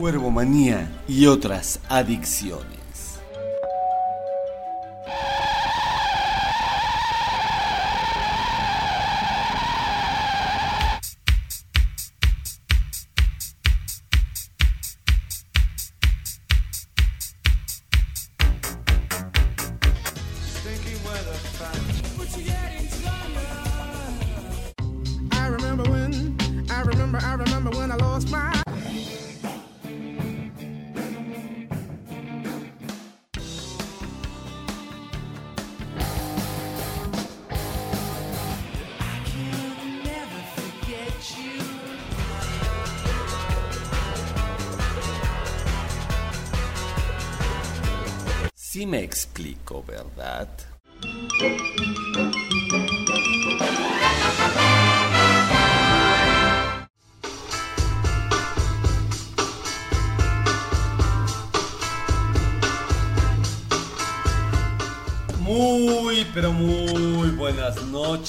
Cuervomanía y otras adicciones.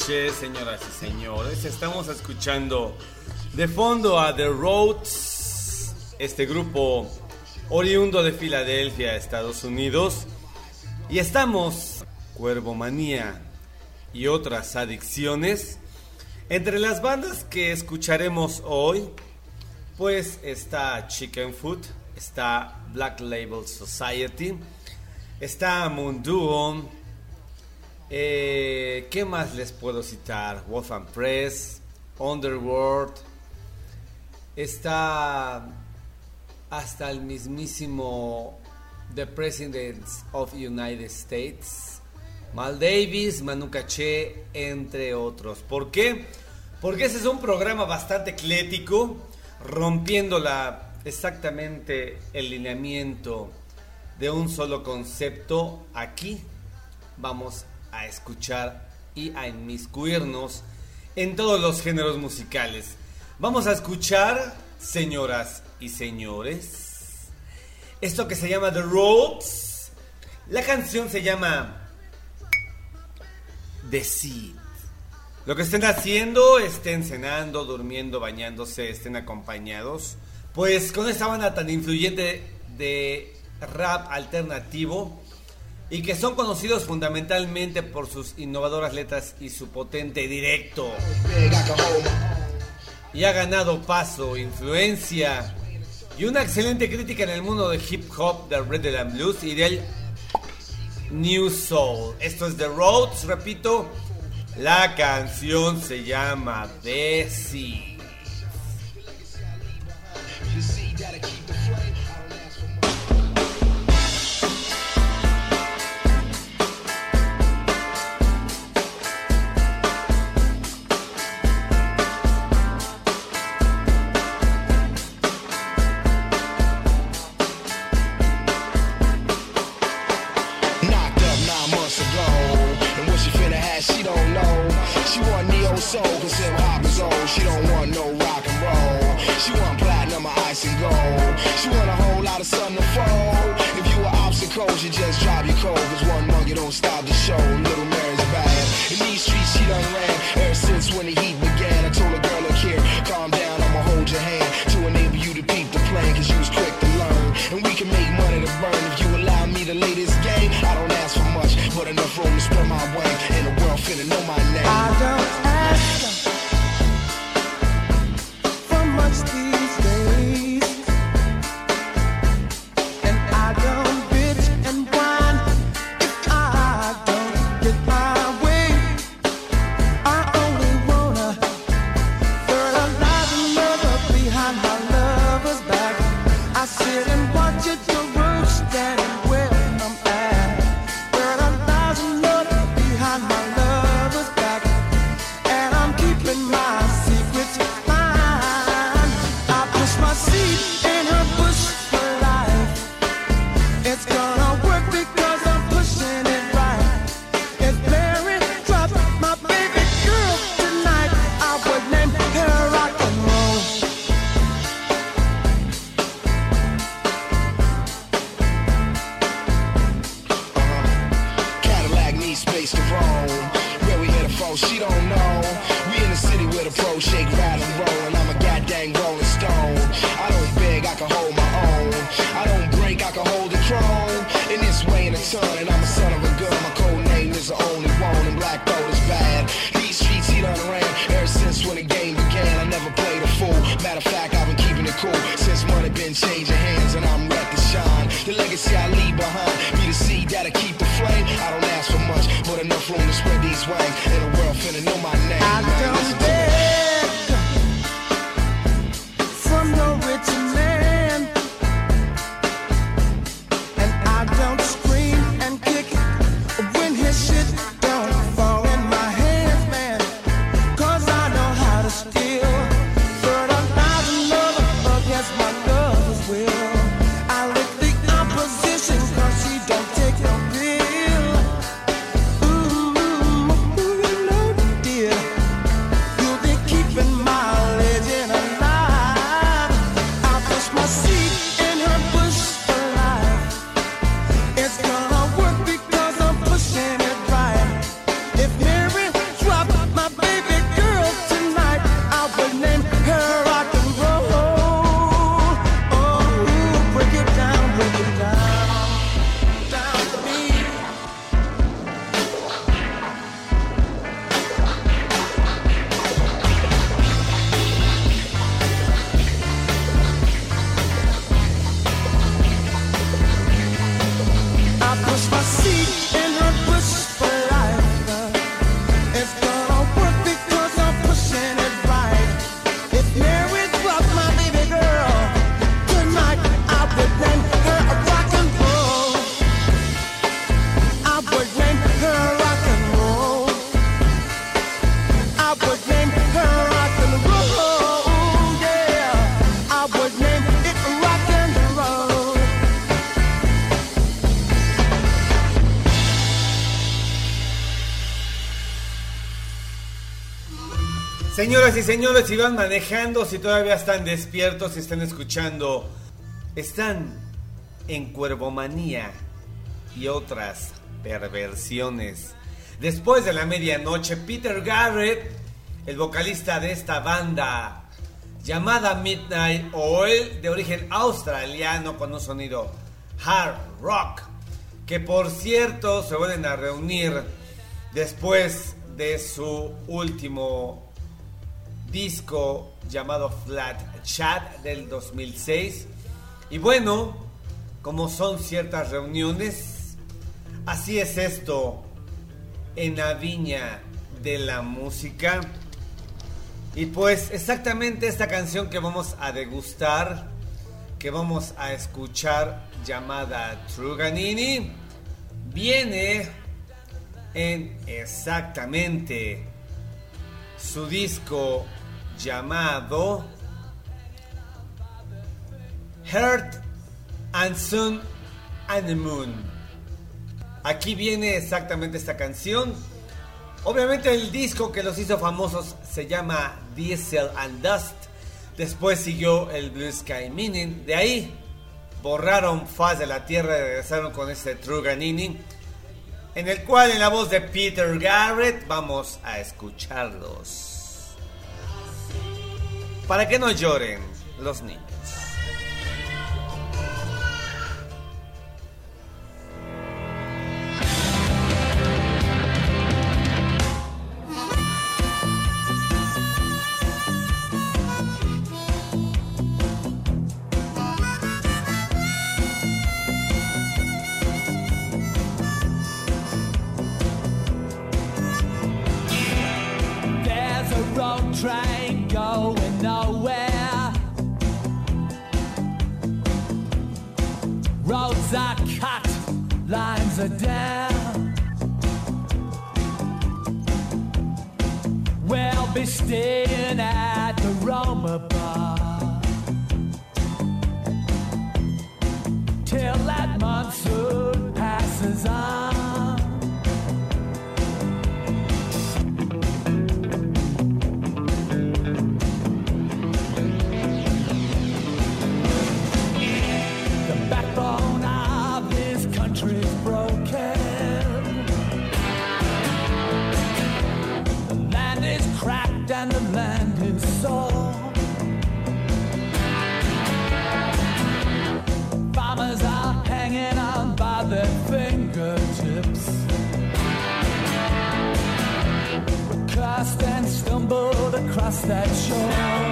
Señoras y señores. Estamos escuchando de fondo a The Roads, este grupo oriundo de Filadelfia, Estados Unidos. Y estamos, Cuervomanía y otras adicciones. Entre las bandas que escucharemos hoy, pues está Chicken Food, está Black Label Society, está Munduo, eh, ¿qué más les puedo citar? Wolf and Press, Underworld, está hasta el mismísimo The President of United States, Mal Davis, Manu Caché, entre otros. ¿Por qué? Porque ese es un programa bastante eclético, rompiendo la, exactamente el lineamiento de un solo concepto. Aquí vamos a escuchar y a inmiscuirnos en todos los géneros musicales. Vamos a escuchar, señoras y señores, esto que se llama The Roads. La canción se llama The Seed. Lo que estén haciendo, estén cenando, durmiendo, bañándose, estén acompañados. Pues con esta banda tan influyente de rap alternativo y que son conocidos fundamentalmente por sus innovadoras letras y su potente directo. Y ha ganado paso, influencia y una excelente crítica en el mundo de hip hop, del Red and Blues y del New Soul. Esto es The Roads, repito. La canción se llama Desi. Señoras y señores, si van manejando, si todavía están despiertos, si están escuchando, están en Cuervomanía y otras perversiones. Después de la medianoche, Peter Garrett, el vocalista de esta banda llamada Midnight Oil, de origen australiano con un sonido hard rock, que por cierto se vuelven a reunir después de su último disco llamado Flat Chat del 2006. Y bueno, como son ciertas reuniones, así es esto en la viña de la música. Y pues exactamente esta canción que vamos a degustar, que vamos a escuchar llamada Truganini, viene en exactamente su disco llamado Heart and Sun and the Moon. Aquí viene exactamente esta canción. Obviamente el disco que los hizo famosos se llama Diesel and Dust. Después siguió el Blue Sky Meaning. De ahí borraron Faz de la Tierra y regresaron con este Truganini. En el cual en la voz de Peter Garrett vamos a escucharlos. Para que no lloren los niños. And the backbone of this country broken. The land is cracked and The land is sore. past that shore.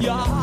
Yeah.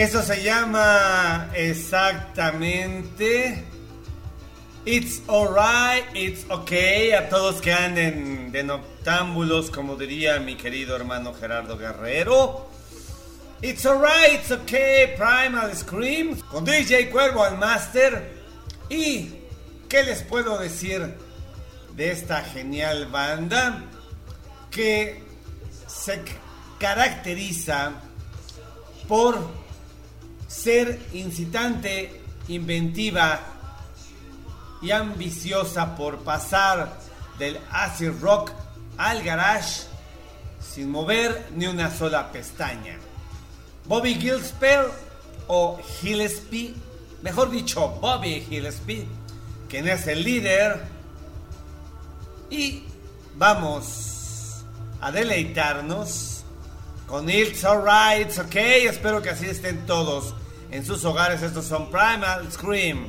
Eso se llama exactamente It's alright, it's okay. A todos que anden de noctámbulos, como diría mi querido hermano Gerardo Guerrero. It's alright, it's okay. Primal Scream con DJ Cuervo al Master. ¿Y qué les puedo decir de esta genial banda? Que se caracteriza por ser incitante, inventiva y ambiciosa por pasar del acid rock al garage sin mover ni una sola pestaña. Bobby Gillespie o Gillespie, mejor dicho Bobby Gillespie, quien es el líder. Y vamos a deleitarnos con It's Alright, Okay. Espero que así estén todos en sus hogares. Estos son Primal Scream.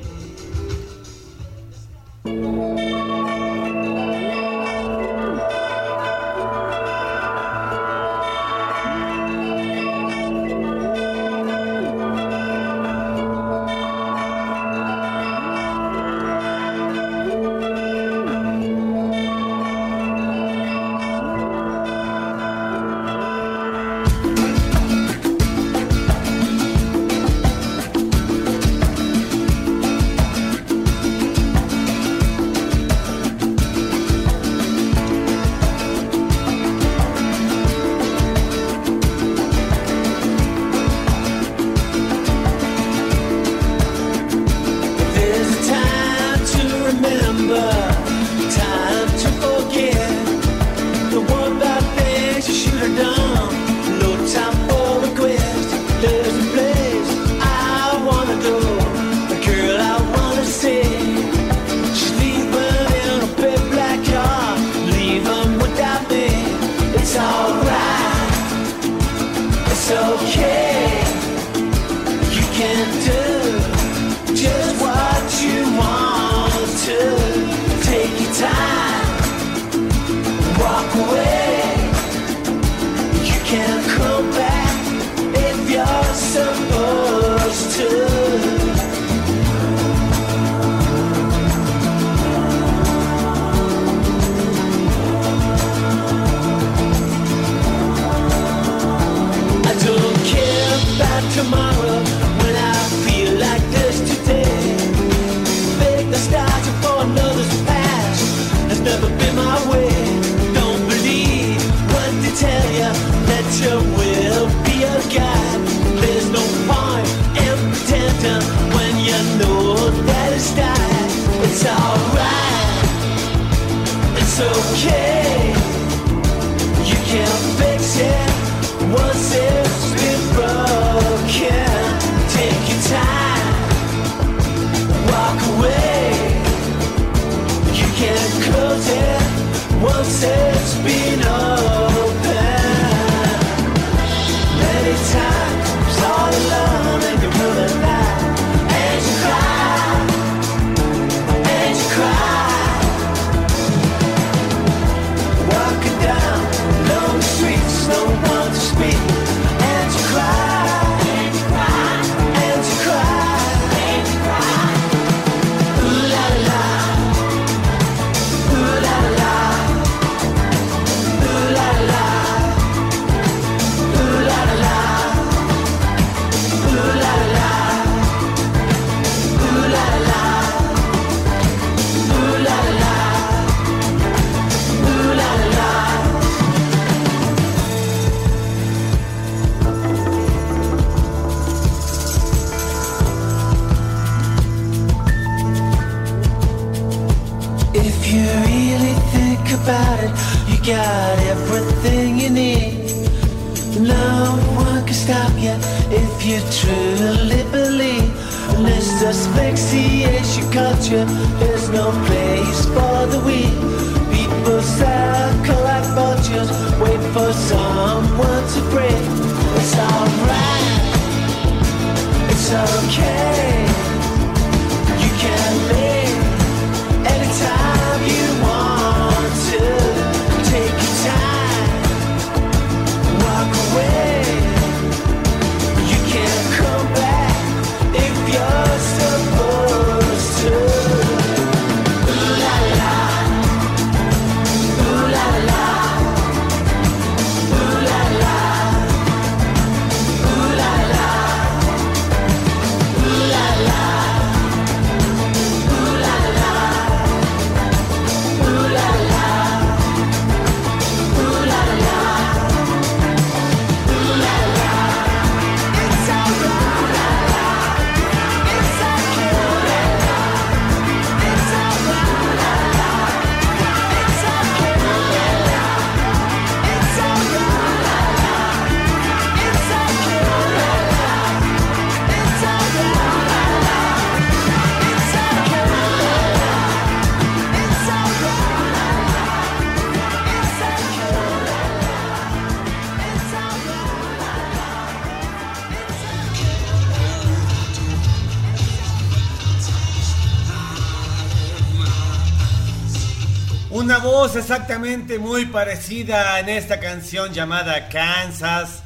exactamente muy parecida en esta canción llamada Kansas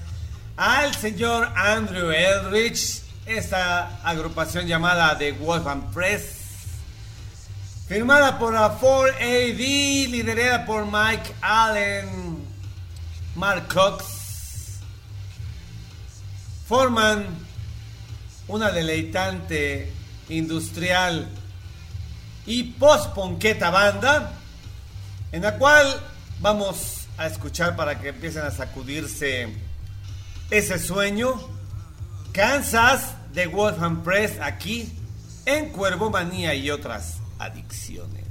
al señor Andrew Eldridge, esta agrupación llamada The Wolfman Press, firmada por la 4AD, liderada por Mike Allen, Mark Cox, forman una deleitante industrial y post-ponqueta banda en la cual vamos a escuchar para que empiecen a sacudirse ese sueño. Kansas de Wolfham Press aquí en Cuervo Manía y otras adicciones.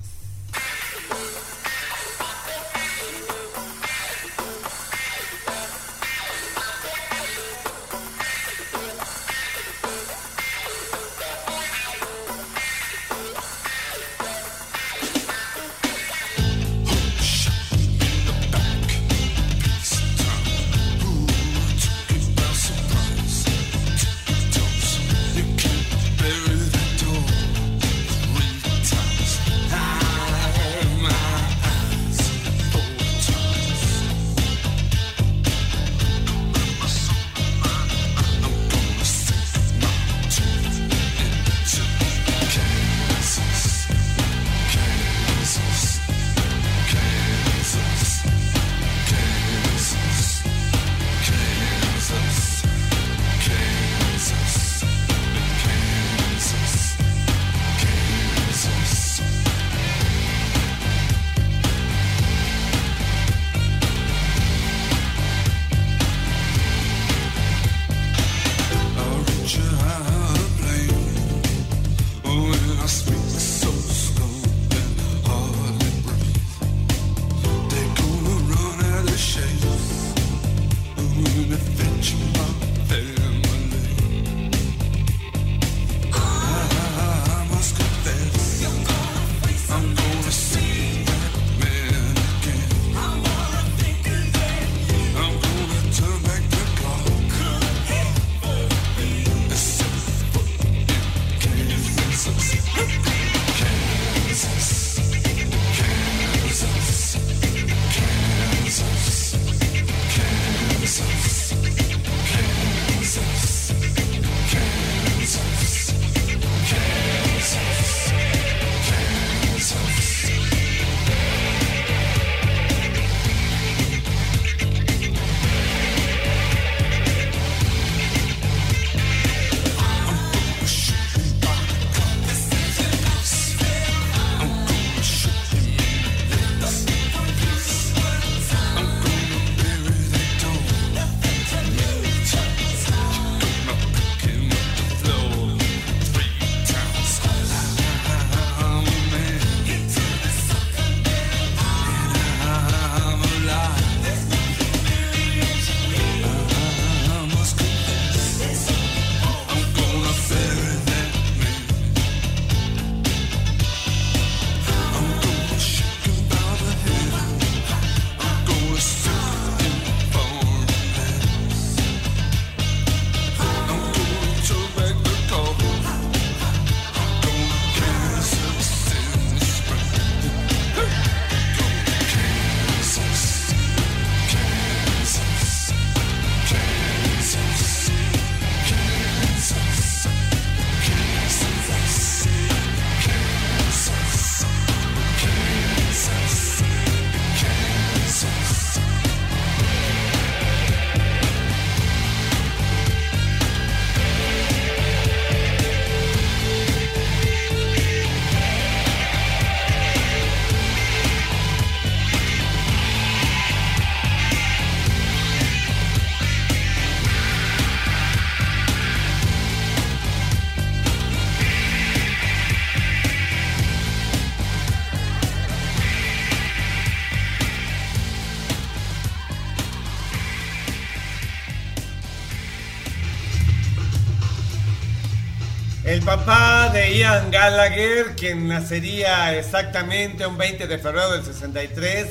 Gallagher, quien nacería exactamente un 20 de febrero del 63,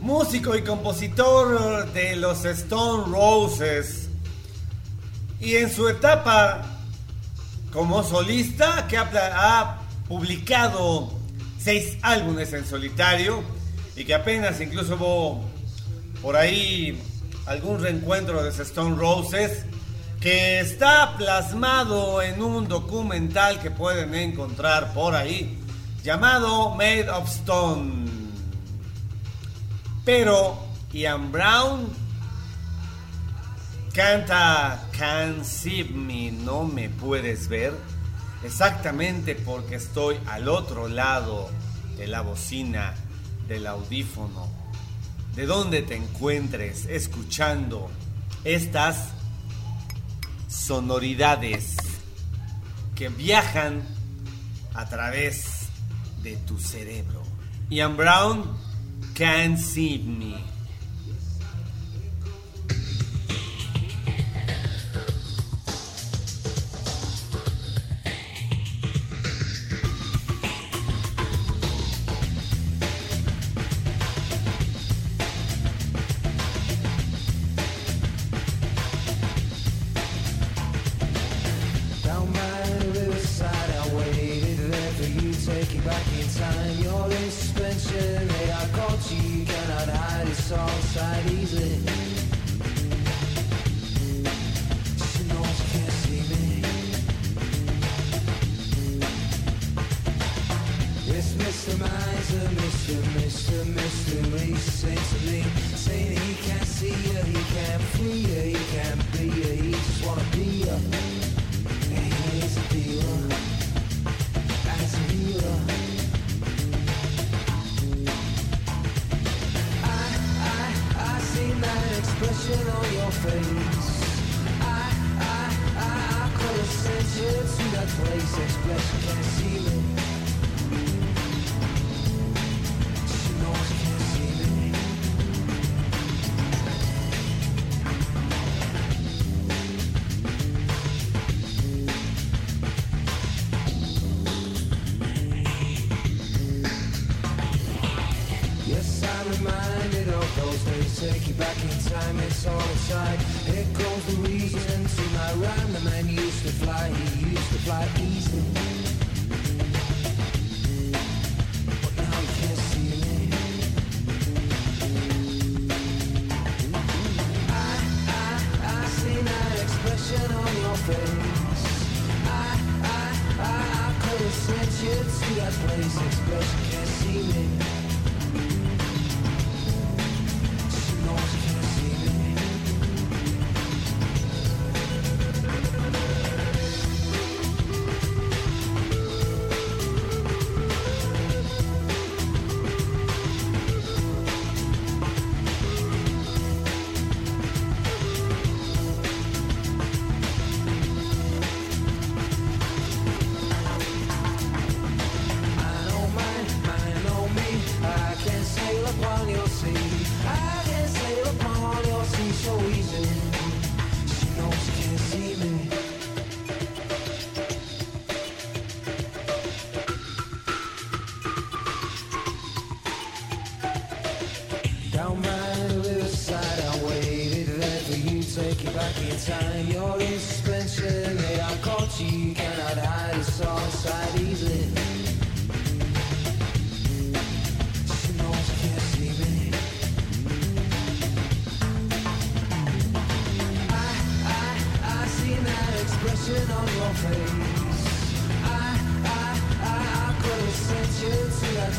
músico y compositor de los Stone Roses. Y en su etapa como solista, que ha, publicado seis álbumes en solitario y que apenas incluso hubo por ahí algún reencuentro de los Stone Roses que está plasmado en un documental que pueden encontrar por ahí, llamado Made of Stone. Pero Ian Brown canta Can't See Me, no me puedes ver, exactamente porque estoy al otro lado de la bocina, del audífono, de donde te encuentres escuchando estas sonoridades que viajan a través de tu cerebro. Ian Brown, Can't See Me.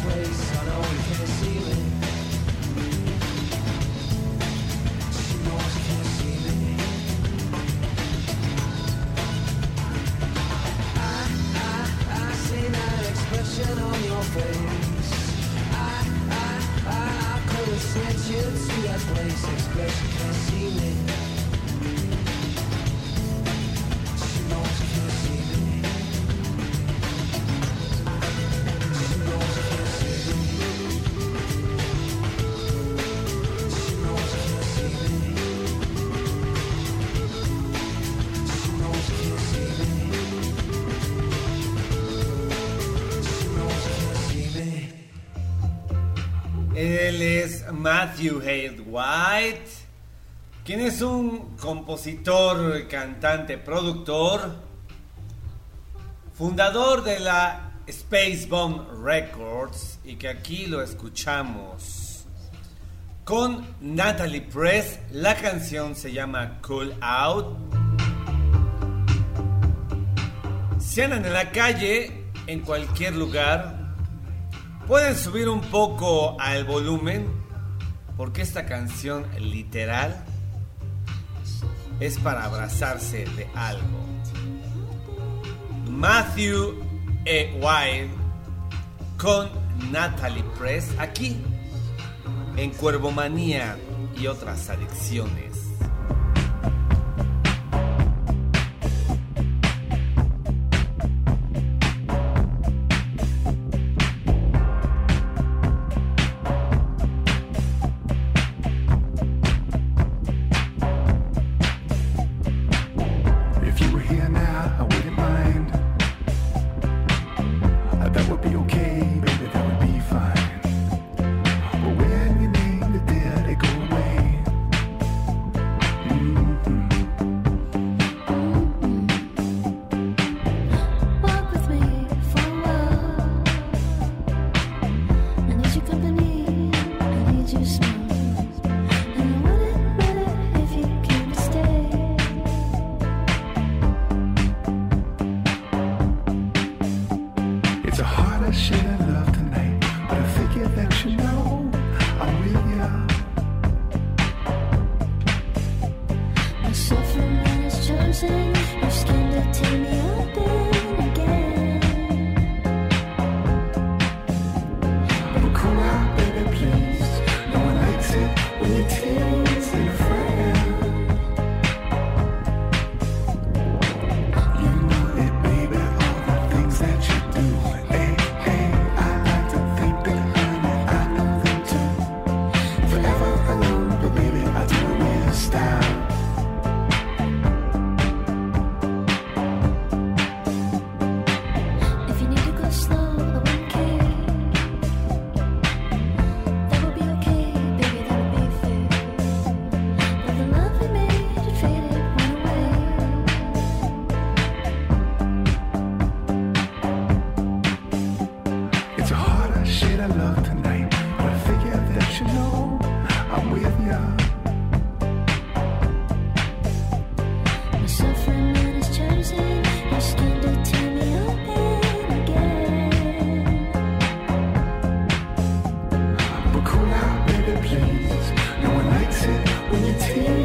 place. I know we can Es Matthew Hale White, quien es un compositor, cantante, productor, fundador de la Space Bomb Records y que aquí lo escuchamos con Natalie Press. La canción se llama Cool Out. Si andan en la calle, en cualquier lugar, pueden subir un poco al volumen porque esta canción literal es para abrazarse de algo. Matthew E. Wild con Natalie Press aquí en Cuervomanía y otras adicciones. Thank you.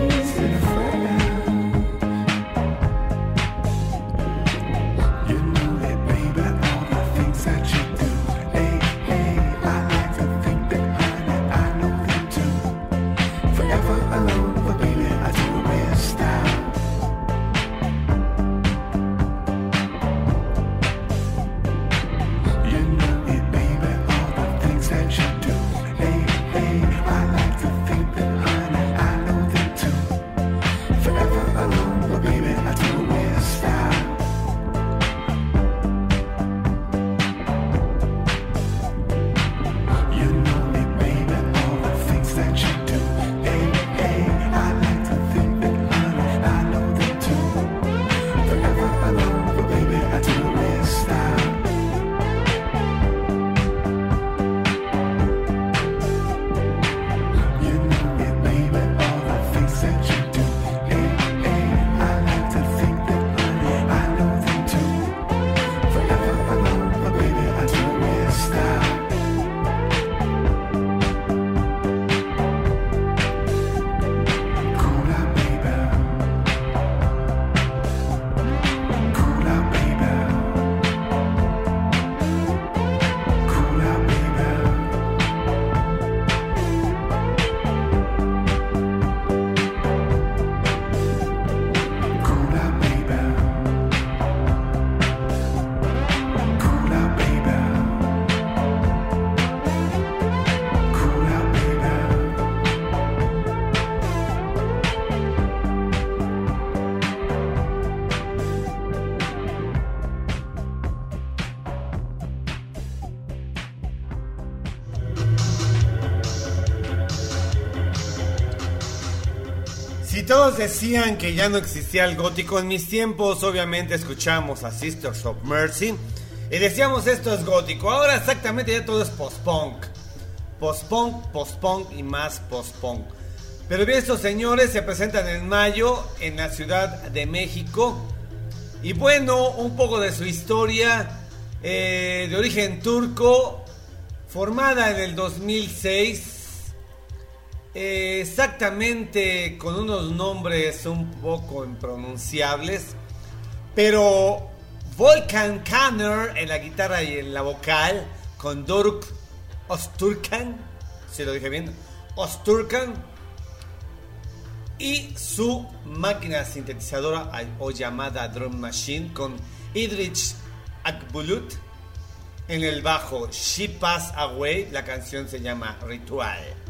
Todos decían que ya no existía el gótico en mis tiempos, obviamente escuchamos a Sisters of Mercy y decíamos esto es gótico. Ahora exactamente ya todo es post-punk. Post-punk, post-punk y más post-punk. Pero bien, estos señores se presentan en mayo en la Ciudad de México. Y bueno, un poco de su historia eh, de origen turco, formada en el 2006. Exactamente con unos nombres un poco impronunciables. Pero Volkan Kanner en la guitarra y en la vocal. Con Doruk Osturkan. Si lo dije bien. Osturkan y su máquina sintetizadora o llamada drum machine con Idrich Akbulut en el bajo She Pass Away la canción se llama Ritual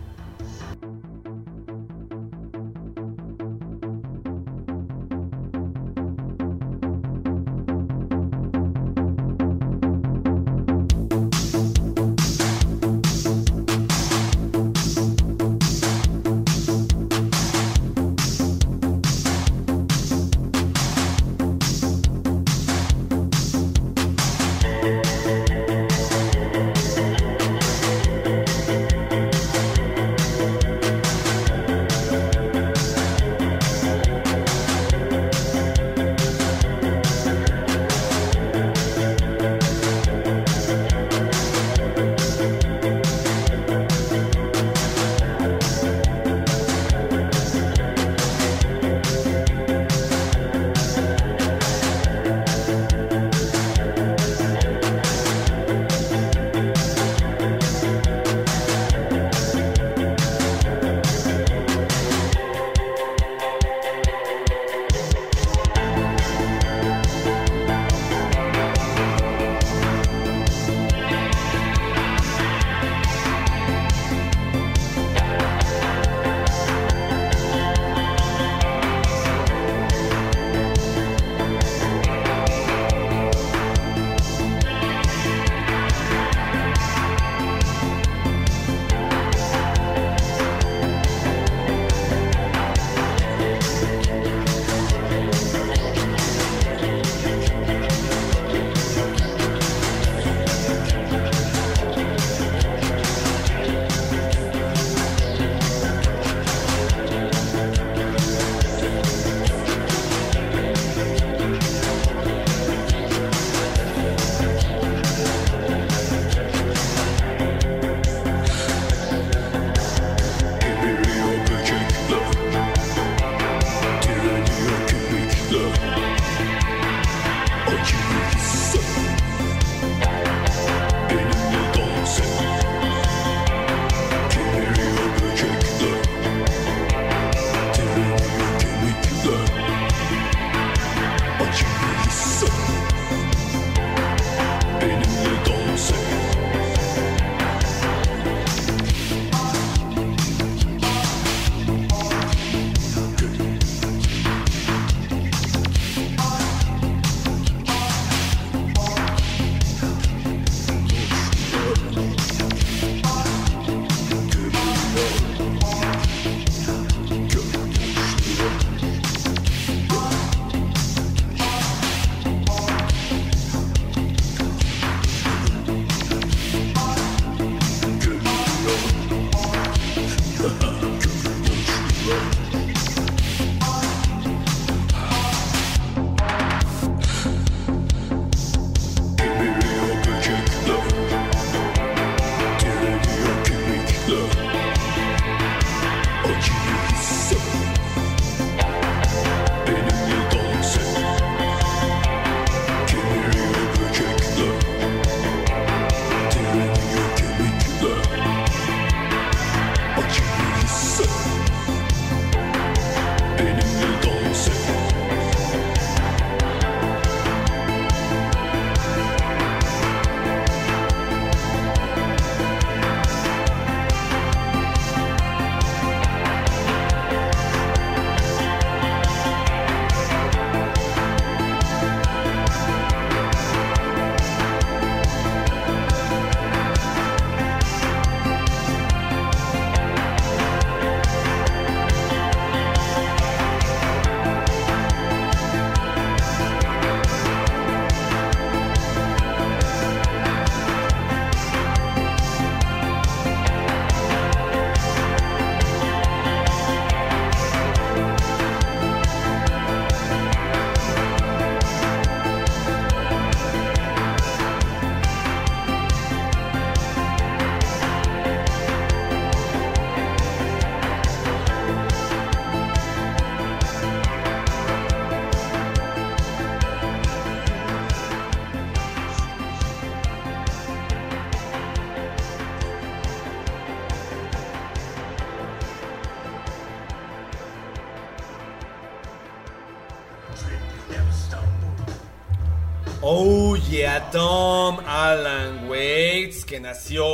Oh yeah, Tom Alan Waits, que nació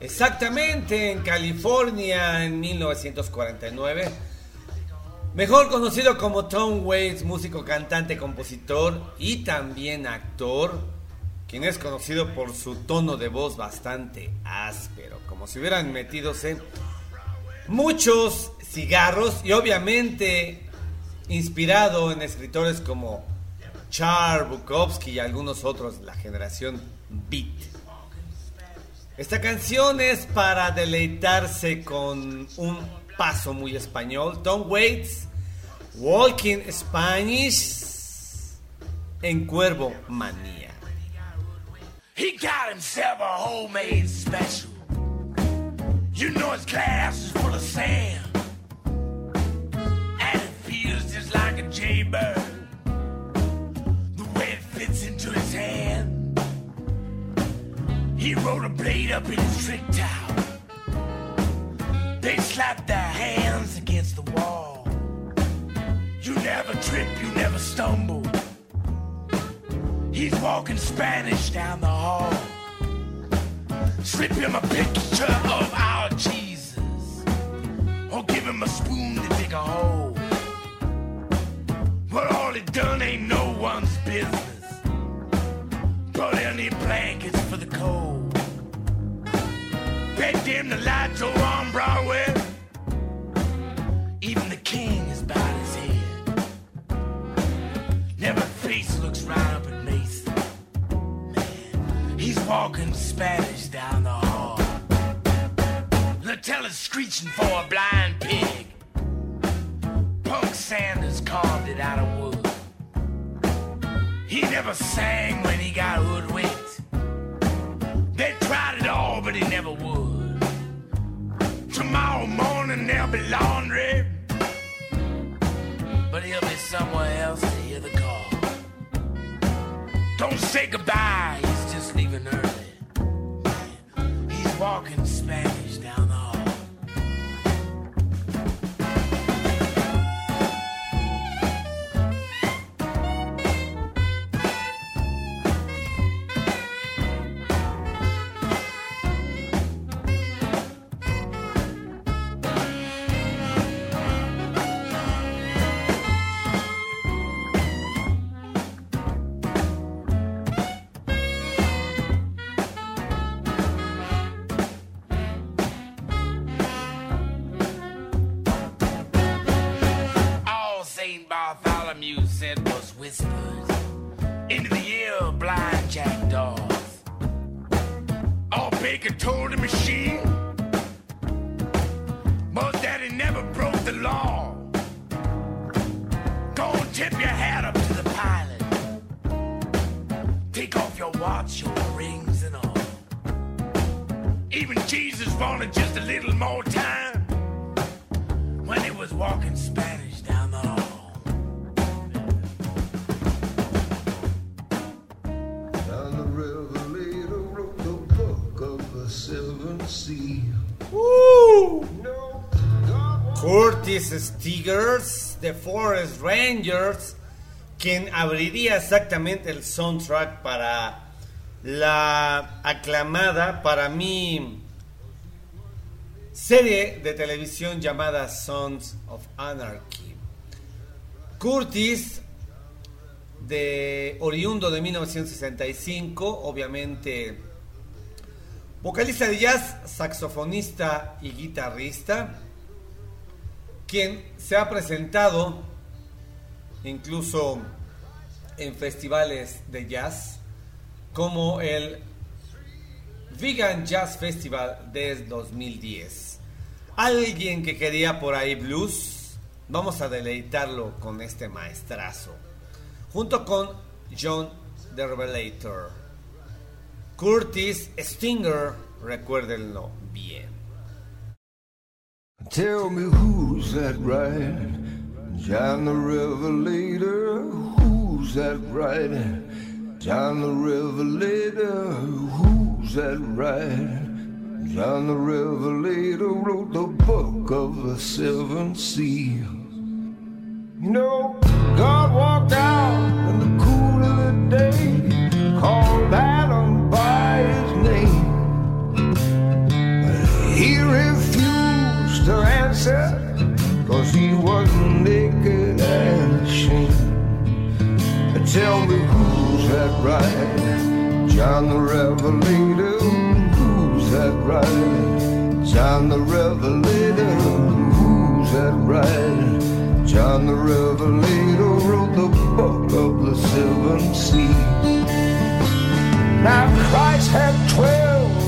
exactamente en California en 1949. Mejor conocido como Tom Waits, músico, cantante, compositor y también actor, quien es conocido por su tono de voz bastante áspero, como si hubieran metidos en muchos cigarros y obviamente inspirado en escritores como Charles Bukowski y algunos otros la generación Beat. Esta canción es para deleitarse con un paso muy español. Tom Waits, Walking Spanish en Cuervo Manía. He got himself a homemade special. You know his glass is full of sand. And it feels just like a jaybird. He rode a blade up in his trick towel. They slapped their hands against the wall. You never trip, you never stumble. He's walking Spanish down the hall. Slip him a picture of our Jesus. Or give him a spoon to dig a hole. But all he done ain't no one's business. Brought any blankets cold. Begged him to light over on Broadway. Even the king is bowed his head. Never face looks right up at Mason. Man, he's walking Spanish down the hall. Latella's screeching for a blind pig. Punk Sanders carved it out of wood. He never sang when he got hoodwinked. They tried it all, but he never would. Tomorrow morning there'll be laundry. But he'll be somewhere else to hear the call. Don't say goodbye, Curtis Stigers de Forest Rangers, quien abriría exactamente el soundtrack para la aclamada, para mí, serie de televisión llamada Sons of Anarchy. Curtis, de oriundo de 1965, obviamente vocalista de jazz, saxofonista y guitarrista, quien se ha presentado incluso en festivales de jazz como el Vegan Jazz Festival desde 2010. Alguien que quería por ahí blues, vamos a deleitarlo con este maestrazo, junto con John the Revelator. Curtis Stinger, recuérdenlo bien. Tell me who's that riding? John the Revelator. Who's that riding? John the Revelator. Who's that riding? John the Revelator wrote the book of the seven seals. You know, God walked out in the cool of the day, called Adam by his name. her answer, cause he was naked and ashamed. Tell me who's that Right, John the Revelator, who's that Right, John the Revelator, who's that Right, John the Revelator wrote the book of the seven seas. Now Christ had twelve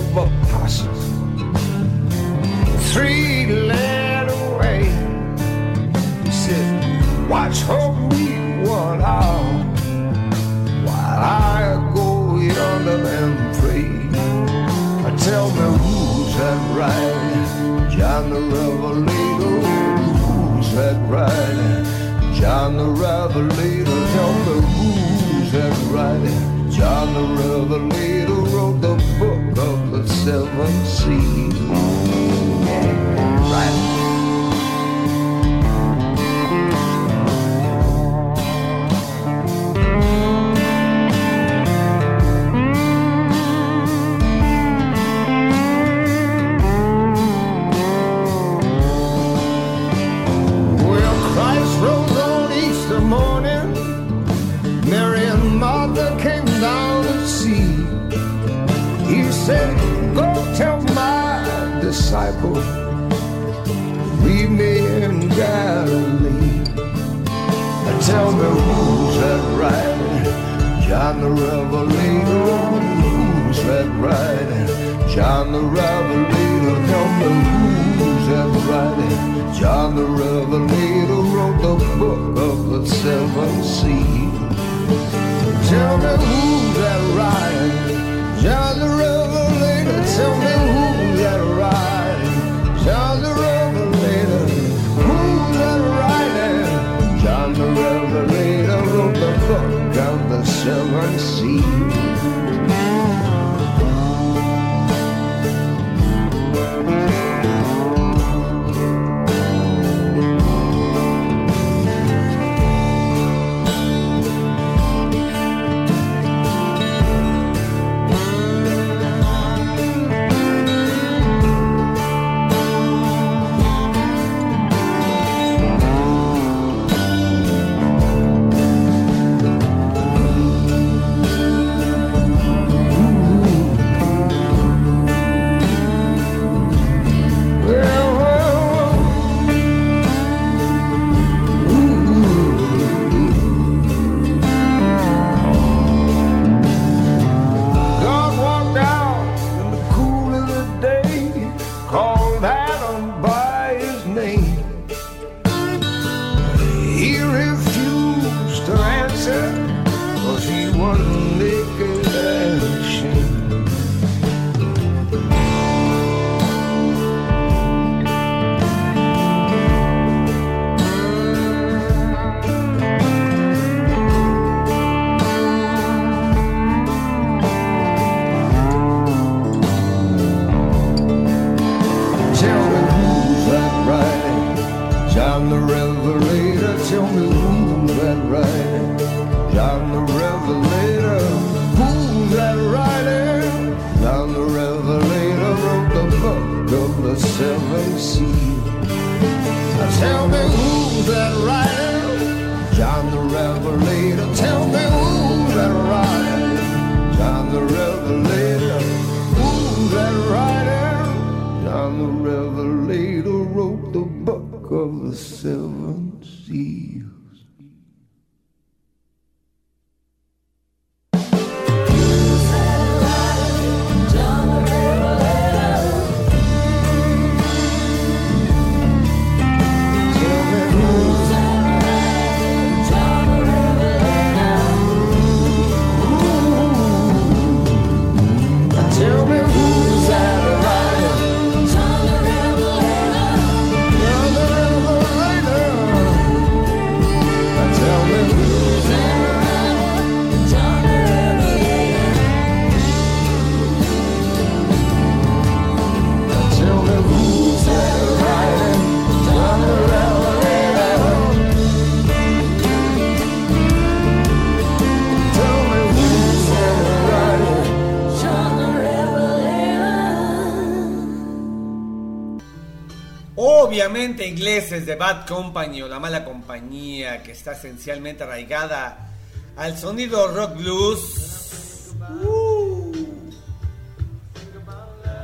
meses de Bad Company o La Mala Compañía, que está esencialmente arraigada al sonido rock blues. Uh.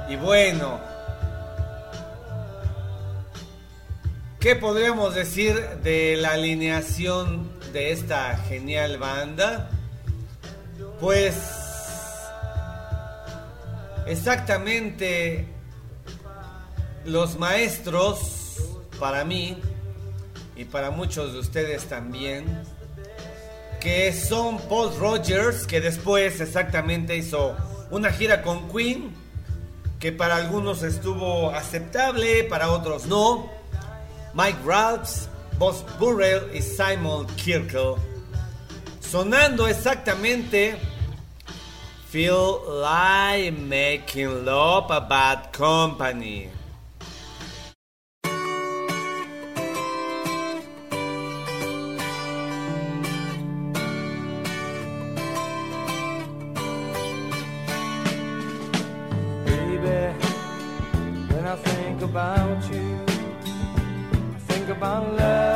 Y bueno, ¿qué podríamos decir de la alineación de esta genial banda? Pues exactamente los maestros para mí y para muchos de ustedes también que son Paul Rogers que después exactamente hizo una gira con Queen que para algunos estuvo aceptable para otros no Mike Ralphs Boss Burrell y Simon Kirkle sonando exactamente Feel like making love a bad company. I think about you, I think about love.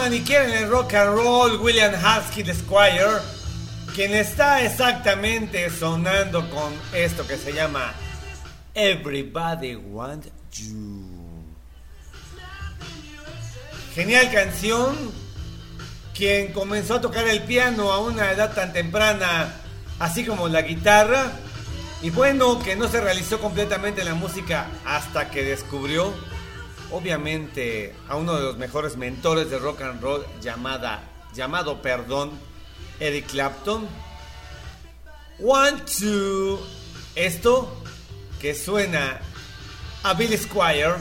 aman y quieren el rock and roll, William Haskell Squire, quien está exactamente sonando con esto que se llama Everybody Want You. Genial canción, quien comenzó a tocar el piano a una edad tan temprana, así como la guitarra, y bueno, que no se realizó completamente la música hasta que descubrió obviamente a uno de los mejores mentores de rock and roll llamada, llamado perdón, Eric Clapton. One, two. Esto que suena a Bill Squire.